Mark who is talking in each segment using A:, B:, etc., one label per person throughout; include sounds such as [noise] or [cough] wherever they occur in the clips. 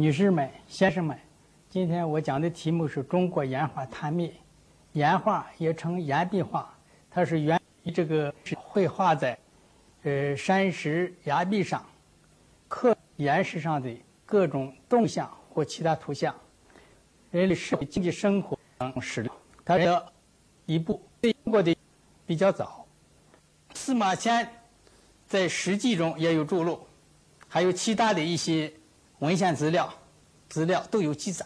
A: 女士们、先生们，今天我讲的题目是中国岩画探秘。岩画也称岩壁画，它是源于这个绘画在呃山石崖壁上、刻岩石上的各种动象或其他图像，人类社会经济生活等史料。它的一部中国的比较早，司马迁在《史记》中也有著录，还有其他的一些文献资料，资料都有记载。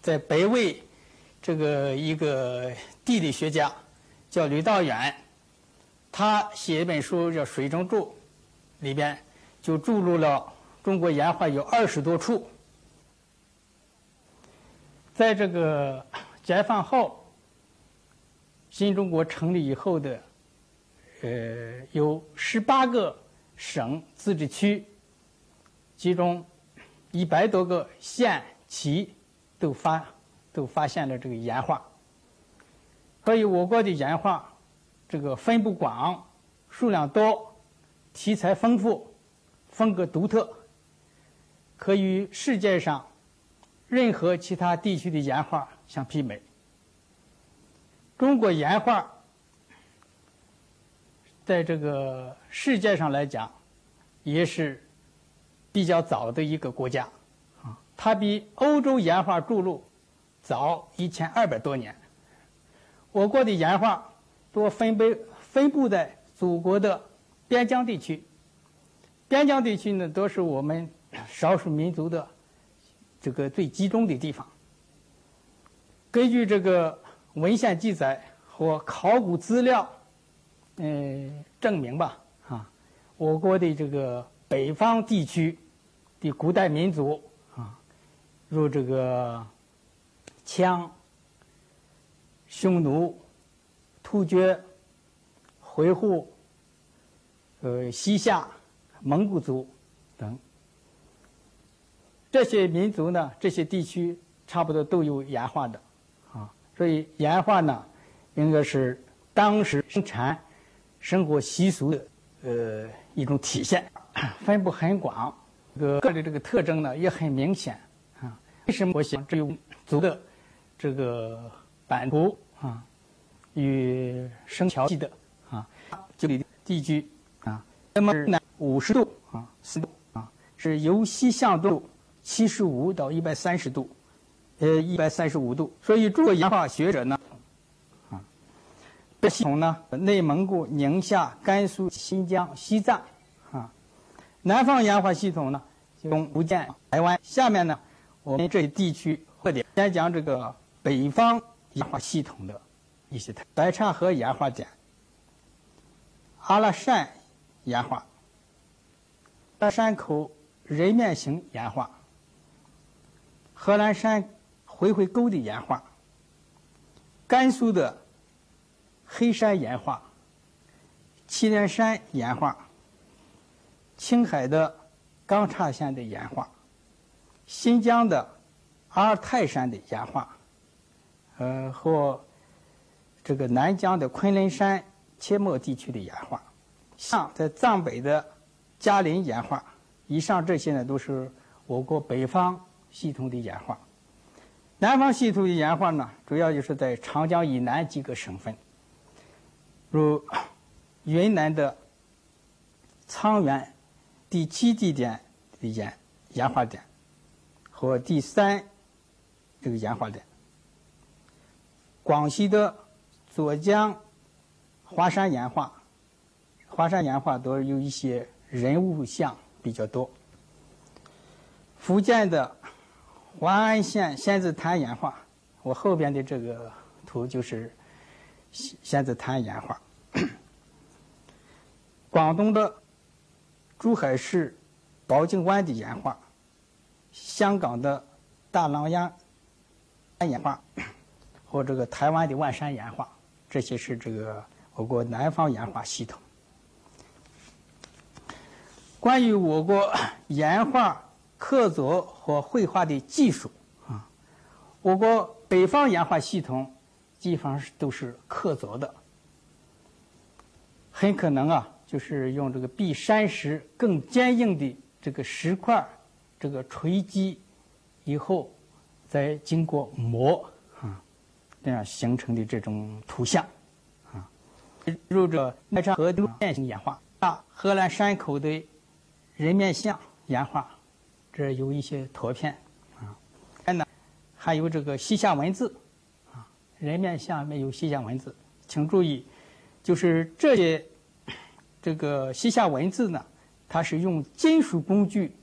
A: 在北魏，这个一个地理学家叫吕道远，他写一本书叫《水中注》，里边就注入了中国岩画有二十多处。在这个解放后，新中国成立以后的，呃，有十八个省自治区，其中一百多个县旗都发都发现了这个岩画。所以我国的岩画，这个分布广、数量多、题材丰富、风格独特，可与世界上。任何其他地区的岩画相媲美。中国岩画在这个世界上来讲，也是比较早的一个国家，啊，它比欧洲岩画著录早一千二百多年。我国的岩画多分布分布在祖国的边疆地区，边疆地区呢，都是我们少数民族的。这个最集中的地方，根据这个文献记载和考古资料，嗯，证明吧，啊，我国的这个北方地区的古代民族啊，如这个羌、匈奴、突厥、回鹘、呃西夏、蒙古族等。这些民族呢，这些地区差不多都有岩画的，啊，所以岩画呢，应该是当时生产生活习俗的呃一种体现，[coughs] 分布很广，这个个的这个特征呢也很明显，啊，为什么我想只有足的这个版图啊与生桥系的啊这里的地区啊，那么南五十度啊四度啊是由西向东。七十五到一百三十度，呃，一百三十五度。所以，中国岩画学者呢，啊，这系统呢，内蒙古、宁夏、甘肃、新疆、西藏，南方岩画系统呢，从福建、台湾。下面呢，我们这一地区特点，先讲这个北方岩画系统的一些特点白岔河岩画点，阿拉善岩画，大山口人面形岩画。贺兰山回回沟的岩画，甘肃的黑山岩画，祁连山岩画，青海的钢叉县的岩画，新疆的阿尔泰山的岩画，呃，和这个南疆的昆仑山阡陌地区的岩画，像在藏北的嘉陵岩画，以上这些呢，都是我国北方。系统的岩画，南方系统的岩画呢，主要就是在长江以南几个省份，如云南的沧源第七地点的岩岩画点和第三这个岩画点，广西的左江华山岩画，华山岩画都有一些人物像比较多，福建的。华安县仙子潭岩画，我后边的这个图就是仙子潭岩画。[coughs] 广东的珠海市宝镜湾的岩画，香港的大浪崖岩画，和这个台湾的万山岩画，这些是这个我国南方岩画系统。关于我国岩画。刻凿和绘画的技术啊，我国北方岩画系统基本上是都是刻凿的，很可能啊，就是用这个比山石更坚硬的这个石块这个锤击以后，再经过磨啊，这样形成的这种图像啊，入这奈昌河流面型岩画啊，荷兰山口的人面像岩画，这有一些图片啊，还呢还有这个西夏文字啊，人面像没有西夏文字，请注意，就是这些这个西夏文字呢，它是用金属工具。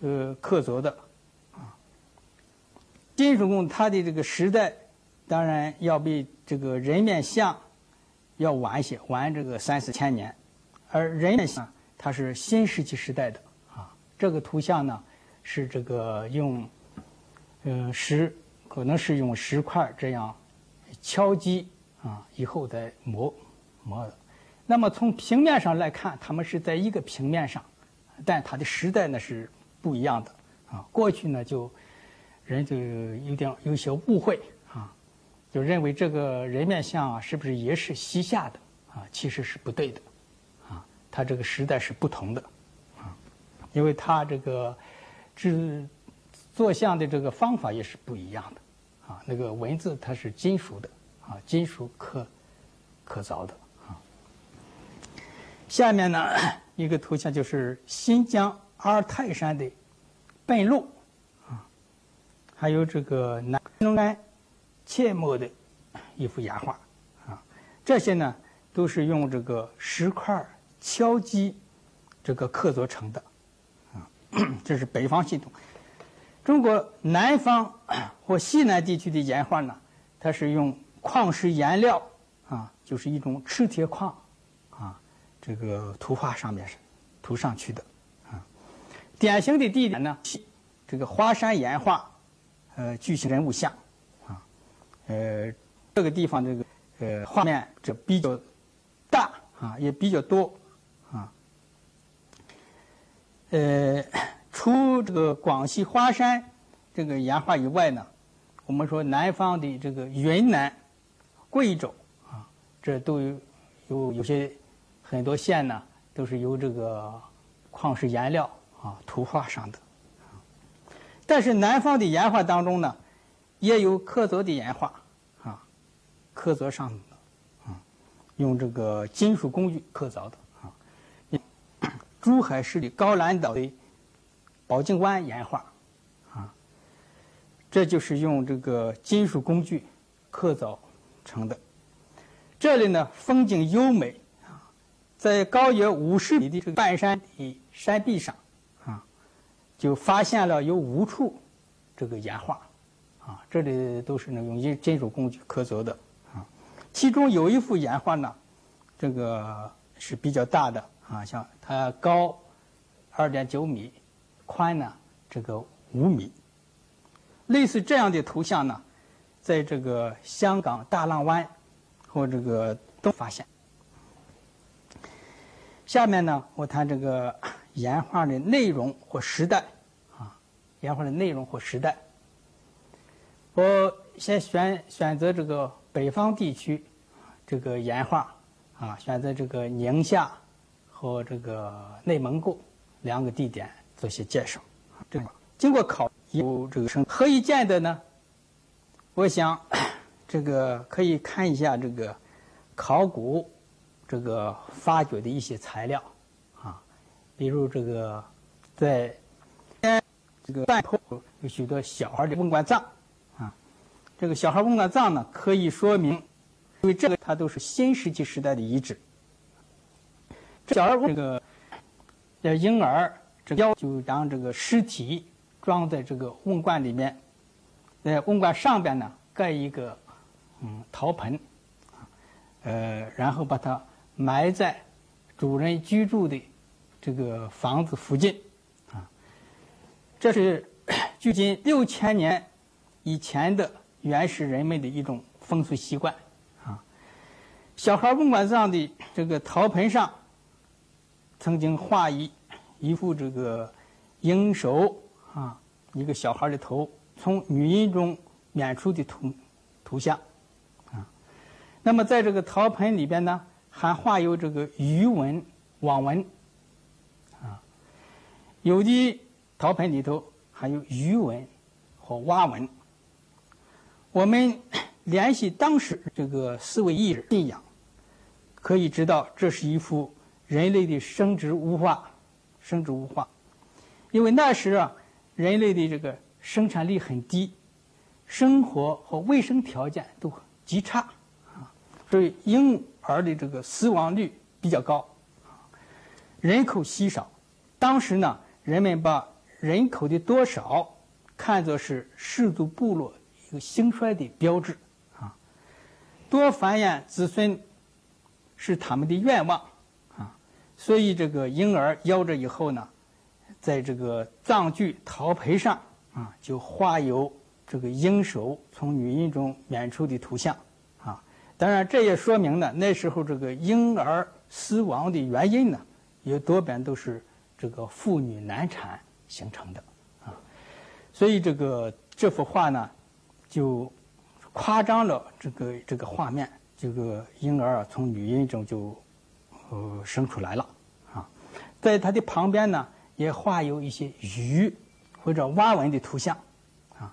A: 呃，刻凿的，啊，金属工它的这个时代，当然要比这个人面像要晚一些，晚这个三四千年，而人面像它是新石器时代的，啊，这个图像呢是这个用，嗯石，可能是用石块这样敲击啊，以后再磨磨的。那么从平面上来看，它们是在一个平面上，但它的时代呢是。不一样的啊，过去呢就人就有点有些误会啊，就认为这个人面像啊是不是也是西夏的啊？其实是不对的啊，它这个时代是不同的啊，因为它这个制作像的这个方法也是不一样的啊。那个文字它是金属的啊，金属刻刻凿的。下面呢一个图像就是新疆。阿尔泰山的本路啊，还有这个南龙山切莫的一幅岩画啊，这些呢都是用这个石块敲击这个刻凿成的啊。[coughs] 这是北方系统。中国南方或西南地区的岩画呢，它是用矿石颜料啊，就是一种赤铁矿，这个图画上面是涂上去的啊。典型的地点呢，这个花山岩画，呃，巨型人物像，啊，呃，这个地方这个呃画面这比较大啊，也比较多啊，呃，除这个广西花山这个岩画以外呢，我们说南方的这个云南、贵州啊，这都有有有些很多县呢，都是由这个矿石颜料。啊，图画上的，但是南方的岩画当中呢，也有刻凿的岩画，啊，刻凿上的，啊，用这个金属工具刻凿的，啊，珠海市的高兰岛的宝镜湾岩画，啊，这就是用这个金属工具刻凿成的。这里呢，风景优美，在高约五十米的这个半山的山壁上。啊就发现了有五处这个岩画，啊，这里都是那用金金属工具刻凿的，啊，其中有一幅岩画呢，这个是比较大的，啊，像它高二点九米，宽呢这个五米，类似这样的图像呢，在这个香港大浪湾和这个都发现。下面呢，我谈这个。岩画的内容或时代，啊，岩画的内容或时代，我先选选择这个北方地区，这个岩画，啊，选择这个宁夏和这个内蒙古两个地点做些介绍。这个经过考有这个生何以见得呢？我想 [coughs] 这个可以看一下这个考古这个发掘的一些材料。啊比如这个，在这个半坡有许多小孩的瓮棺葬，啊，这个小孩瓮棺葬呢，可以说明，因为这个它都是新石器时代的遗址。小孩这个的婴儿，这个就将这个尸体装在这个瓮棺里面，在瓮棺上边呢盖一个嗯陶盆，呃，然后把它埋在主人居住的。这个房子附近，啊，这是距今六千年以前的原始人们的一种风俗习惯，啊，小孩瓮棺葬的这个陶盆上，曾经画一一幅这个婴首啊，一个小孩的头从女婴中娩出的图图像，啊，那么在这个陶盆里边呢，还画有这个鱼纹网纹。啊有的陶盆里头还有鱼纹和蛙纹。我们联系当时这个四位艺人信仰，可以知道这是一幅人类的生殖物画，生殖物画。因为那时啊，人类的这个生产力很低，生活和卫生条件都极差啊，所以鹦鹉儿的这个死亡率比较高，人口稀少。当时呢，人们把人口的多少看作是氏族部落一个兴衰的标志啊，多繁衍子孙是他们的愿望啊，所以这个婴儿夭折以后呢。在这个藏具陶胚上啊，就画有这个婴手从女婴中娩出的图像。当然，这也说明呢，那时候这个婴儿死亡的原因呢，也多半都是这个妇女难产形成的啊。所以，这个这幅画呢，就夸张了这个这个画面，这个婴儿啊从女婴中就呃生出来了啊。在它的旁边呢。也画有一些鱼或者蛙纹的图像，啊，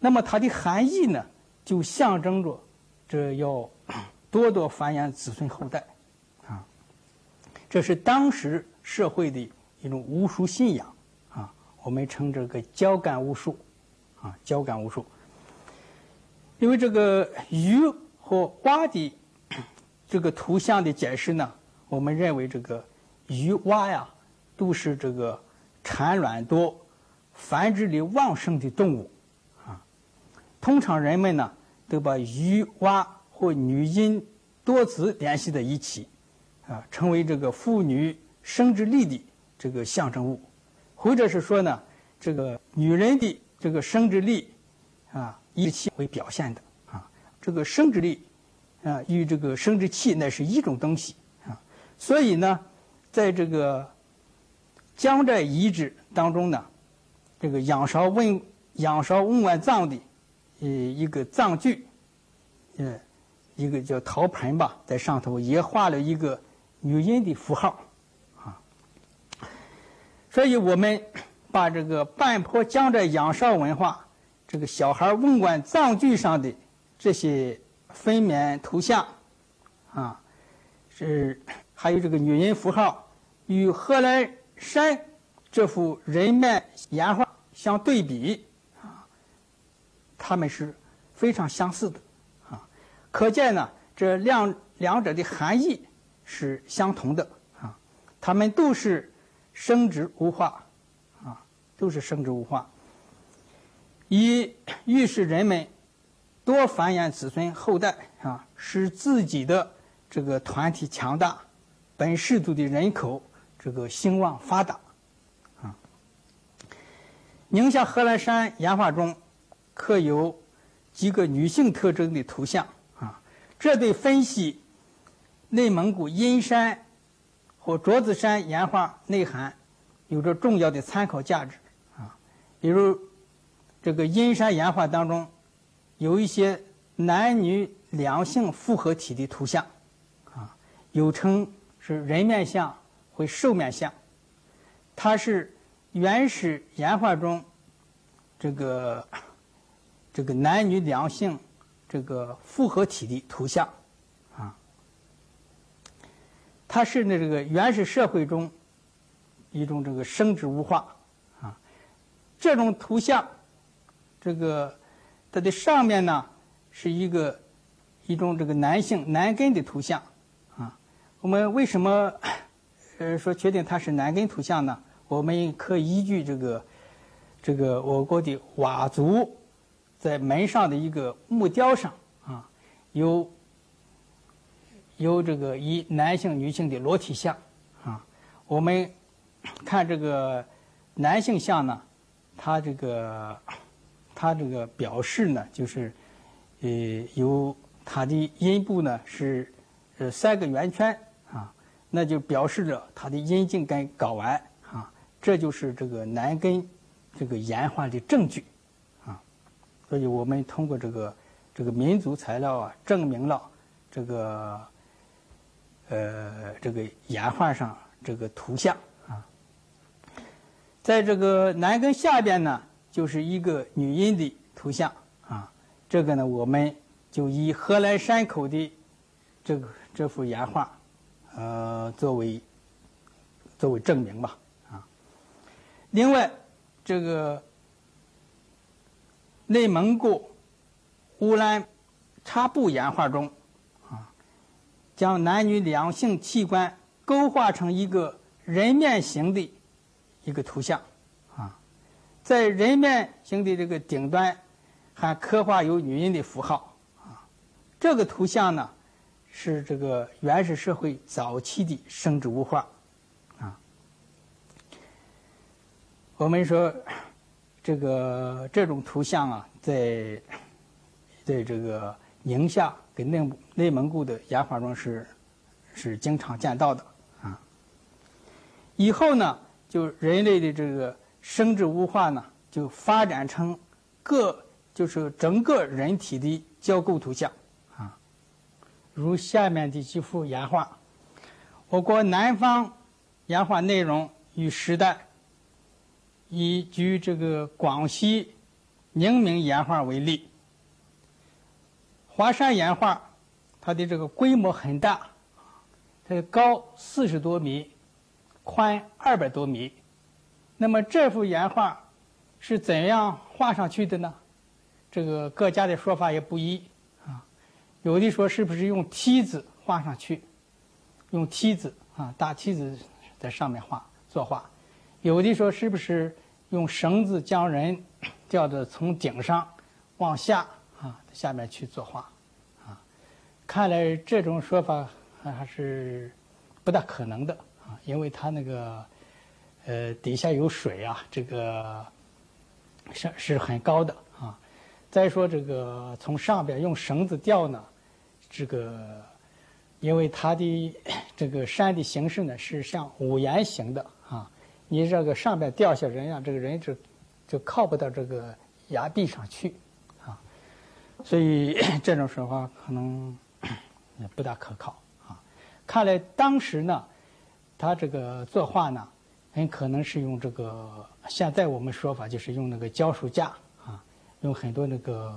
A: 那么它的含义呢，就象征着这要多多繁衍子孙后代，啊，这是当时社会的一种巫术信仰，啊，我们称这个交感巫术，啊，交感巫术。因为这个鱼和蛙的这个图像的解释呢，我们认为这个鱼蛙呀。都是这个产卵多、繁殖力旺盛的动物，啊，通常人们呢都把鱼蛙或女婴多子联系在一起，啊，成为这个妇女生殖力的这个象征物，或者是说呢，这个女人的这个生殖力，啊，以气为表现的，啊，这个生殖力，啊，与这个生殖器那是一种东西，啊，所以呢，在这个。江寨遗址当中呢，这个仰韶文仰韶文玩藏的，呃一个藏具，呃一个叫陶盆吧，在上头也画了一个女婴的符号，啊，所以我们把这个半坡江浙仰韶文化这个小孩文玩藏具上的这些分娩图像，啊，是还有这个女人符号与贺兰。山这幅人面岩画相对比，他们是非常相似的啊，可见呢，这两两者的含义是相同的啊，他们都是生殖无化啊，都是生殖无化，以预示人们多繁衍子孙后代啊，使自己的这个团体强大，本氏族的人口。这个兴旺发达，啊，宁夏贺兰山岩画中刻有几个女性特征的图像，啊，这对分析内蒙古阴山和卓子山岩画内涵有着重要的参考价值，啊，比如这个阴山岩画当中有一些男女两性复合体的图像，啊，有称是人面像。或兽面像，它是原始岩画中这个这个男女两性这个复合体的图像啊，它是那这个原始社会中一种这个生殖物化啊，这种图像，这个它的上面呢是一个一种这个男性男根的图像啊，我们为什么？呃，说确定它是男根图像呢？我们可依据这个，这个我国的佤族在门上的一个木雕上啊，有有这个以男性、女性的裸体像啊。我们看这个男性像呢，他这个他这个表示呢，就是呃，有他的阴部呢是呃三个圆圈啊。那就表示着他的阴茎跟睾丸啊，这就是这个男根这个演化的证据。所以我们通过这个这个民族材料啊，证明了这个呃这个岩画上这个图像啊。在这个男根下边呢，就是一个女阴的图像啊。这个呢，我们就以贺来山口的这个这幅岩画，呃，作为作为证明吧啊。另外，这个内蒙古乌兰察布岩画中啊，将男女两性器官勾画成一个人面形的。一个图像，啊，在人面形的这个顶端，还刻画有女人的符号，啊，这个图像呢，是这个原始社会早期的生殖物画，啊，我们说这个这种图像啊，在在这个宁夏跟内内蒙古的岩画中是是经常见到的，啊，以后呢。就人类的这个生殖物化呢，就发展成各就是整个人体的交构图像啊，如下面的几幅岩画。我国南方岩画内容与时代，以举这个广西宁明岩画为例。华山岩画，它的这个规模很大，它高四十多米。宽二百多米，那么这幅岩画是怎样画上去的呢？这个各家的说法也不一啊。有的说是不是用梯子画上去，用梯子啊，大梯子在上面画作画；有的说是不是用绳子将人 [coughs] 吊着从顶上往下啊，下面去作画啊。看来这种说法还是不大可能的啊。因为它那个，呃，底下有水啊，这个是是很高的啊。再说这个从上边用绳子吊呢，这个因为它的 [coughs] 这个山的形式呢是像五檐形的，你这个上面掉下人啊，这个人就就靠不到这个崖壁上去啊，所以这种说法可能也不大可靠啊。看来当时呢。他这个作画呢，很可能是用这个，现在我们说法就是用那个胶书架啊，用很多那个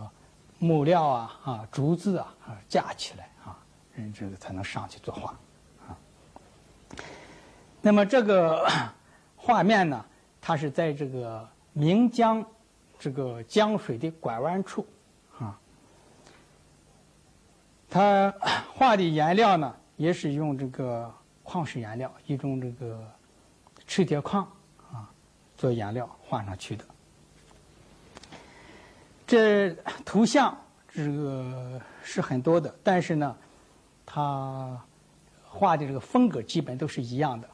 A: 木料啊、啊竹子啊啊架起来啊，人这个才能上去作画啊。那么这个画面呢，它是在这个岷江这个江水的拐弯处啊，他画的颜料呢，也是用这个。矿石颜料，一种这个赤铁矿啊，做颜料画上去的。这图像这个是很多的，但是呢，他画的这个风格基本都是一样的，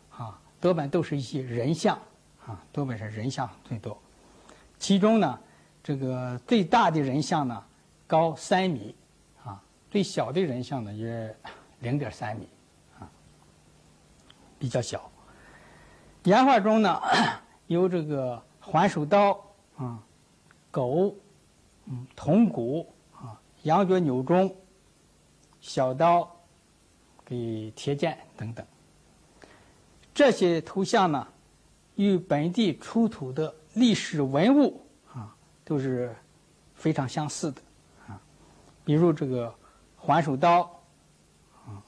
A: 多半都是一些人像啊，多半是人像最多。其中呢，这个最大的人像呢高三米啊，最小的人像呢约零点三米啊。比较小，岩画中呢 [coughs] 有这个环首刀啊、狗、嗯、铜鼓啊、羊角扭钟、小刀、给铁剑等等。这些图像呢，与本地出土的历史文物啊都是非常相似的啊，比如这个环首刀啊、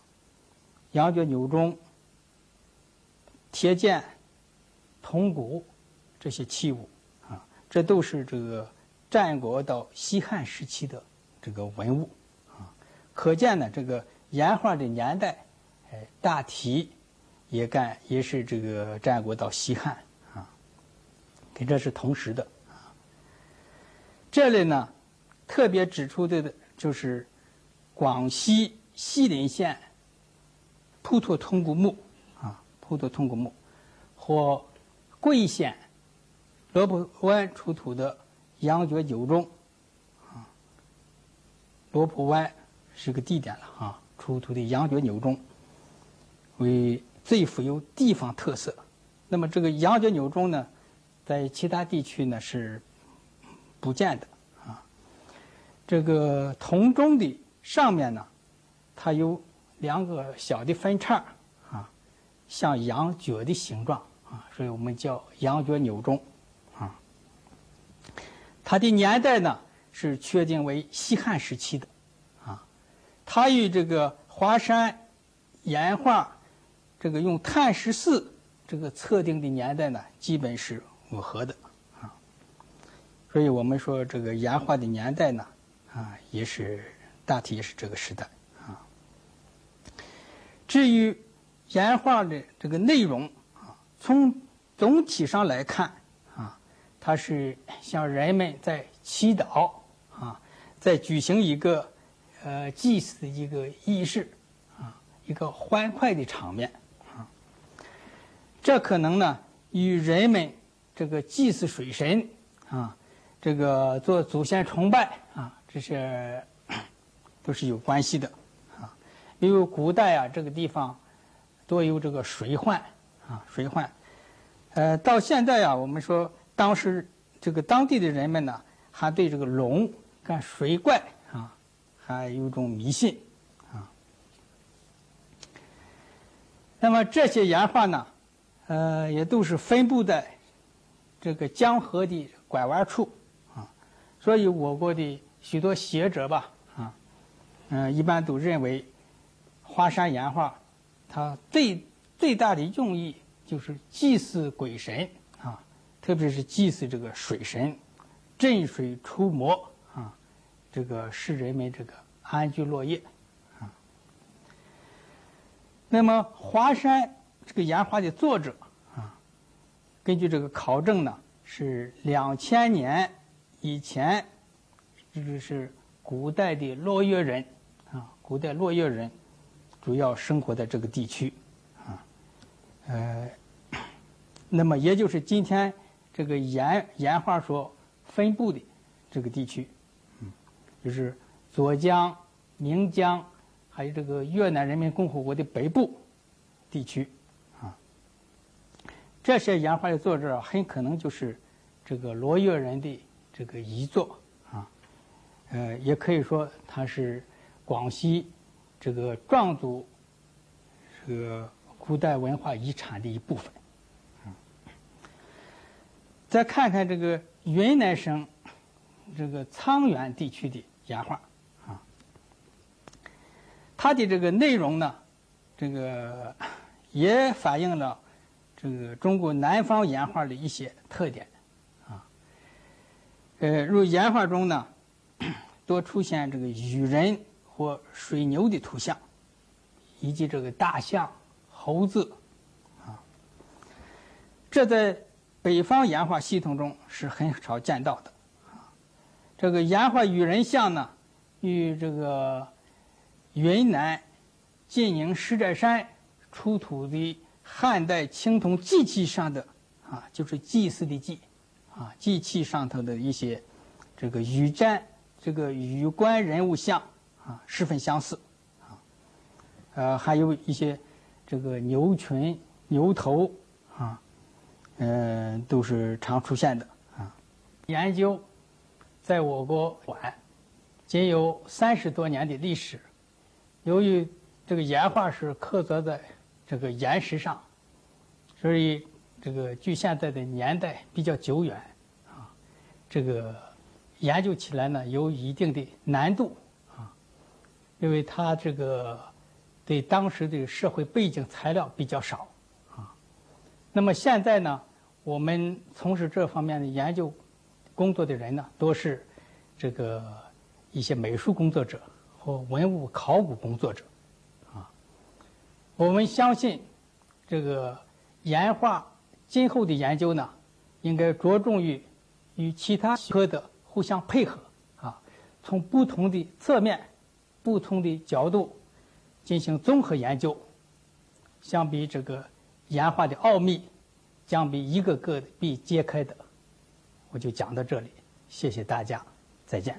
A: 羊角扭钟。铁剑、铜鼓这些器物啊，这都是这个战国到西汉时期的这个文物啊。可见呢，这个岩画的年代，哎，大体也干也是这个战国到西汉啊，跟这是同时的啊。这里呢，特别指出的就是广西西林县普陀通古墓。啊，普陀通古墓，或贵县罗卜湾出土的羊角九钟，啊，罗卜湾是个地点了啊，出土的羊角九钟为最富有地方特色。那么这个羊角九钟呢，在其他地区呢是不见的啊。这个铜钟的上面呢，它有两个小的分叉啊。像羊角的形状啊，所以我们叫羊角纽钟，啊，它的年代呢是确定为西汉时期的，啊，它与这个华山岩画这个用碳十四这个测定的年代呢，基本是吻合的，啊，所以我们说这个岩画的年代呢，啊，也是大体也是这个时代，啊，至于岩画的这个内容啊。从总体上来看，啊，它是向人们在祈祷，啊，在举行一个呃祭祀的一个仪式，啊，一个欢快的场面，这可能呢与人们这个祭祀水神，啊，这个做祖先崇拜，啊，这些 [clears throat] 都是有关系的，啊，因为古代啊这个地方多有这个水患。啊，水患，呃，到现在啊，我们说当时这个当地的人们呢，还对这个龙、跟水怪啊，还有种迷信啊。那么这些岩画呢，呃，也都是分布在这个江河的拐弯处啊，所以我国的许多学者吧，啊，嗯，一般都认为华山岩画它最最大的用意。就是祭祀鬼神啊，特别是祭祀这个水神，镇水除魔啊，这个使人们这个安居乐业啊。那么华山这个岩画的作者啊，根据这个考证呢，是两千年以前，这就是古代的洛越人啊，古代洛越人主要生活在这个地区啊，呃。[coughs] 那么，也就是今天这个岩岩画所分布的这个地区，就是左江、宁江，还有这个越南人民共和国的北部地区，这些岩画的作者很可能就是这个罗越人的这个遗作，啊，呃，也可以说它是广西这个壮族这个古代文化遗产的一部分。再看看这个云南省这个沧源地区的岩画，啊，它的这个内容呢，这个也反映了这个中国南方岩画的一些特点，啊，呃，如岩画中呢，[clears throat] 多出现这个羽人或水牛的图像，以及这个大象、猴子，啊，这在。北方岩画系统中是很少见到的，啊，这个岩画羽人像呢，与这个云南晋宁石寨山出土的汉代青铜祭器上的啊，就是祭祀的祭，啊，祭器上头的一些这个羽毡、这个羽冠人物像啊，十分相似，啊，呃，还有一些这个牛群、牛头啊。嗯，都是常出现的啊。研究在我国晚，仅有三十多年的历史。由于这个岩画是刻凿在这个岩石上，所以这个距现在的年代比较久远啊。这个研究起来呢，有一定的难度啊，因为它这个对当时的社会背景材料比较少啊。那么现在呢？我们从事这方面的研究工作的人呢，多是这个一些美术工作者和文物考古工作者，我们相信这个岩画今后的研究呢，应该着重于与其他科的互相配合，啊，从不同的侧面、不同的角度进行综合研究，相比这个岩画的奥秘。将比一个个的被揭开的，我就讲到这里，谢谢大家，再见。